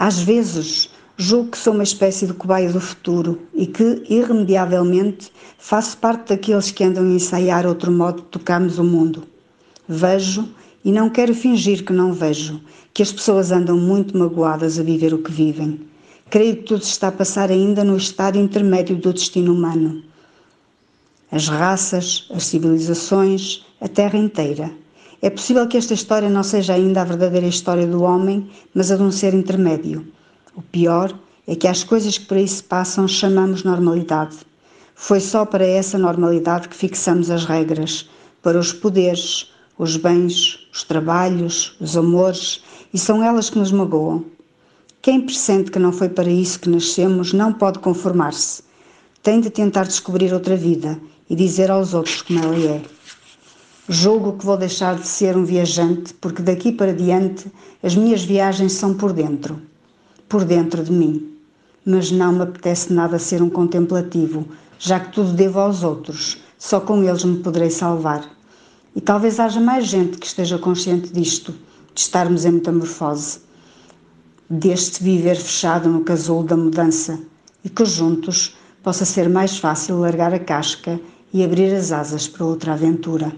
Às vezes, julgo que sou uma espécie de cobaia do futuro e que, irremediavelmente, faço parte daqueles que andam a ensaiar outro modo de tocarmos o mundo. Vejo, e não quero fingir que não vejo, que as pessoas andam muito magoadas a viver o que vivem. Creio que tudo está a passar ainda no estado intermédio do destino humano. As raças, as civilizações, a terra inteira. É possível que esta história não seja ainda a verdadeira história do homem, mas a de um ser intermédio. O pior é que as coisas que por aí se passam chamamos normalidade. Foi só para essa normalidade que fixamos as regras, para os poderes, os bens, os trabalhos, os amores, e são elas que nos magoam. Quem pressente que não foi para isso que nascemos não pode conformar-se. Tem de tentar descobrir outra vida e dizer aos outros como ela é. Julgo que vou deixar de ser um viajante porque daqui para diante as minhas viagens são por dentro, por dentro de mim. Mas não me apetece nada ser um contemplativo, já que tudo devo aos outros, só com eles me poderei salvar. E talvez haja mais gente que esteja consciente disto, de estarmos em metamorfose deste viver fechado no casulo da mudança e que juntos possa ser mais fácil largar a casca e abrir as asas para outra aventura.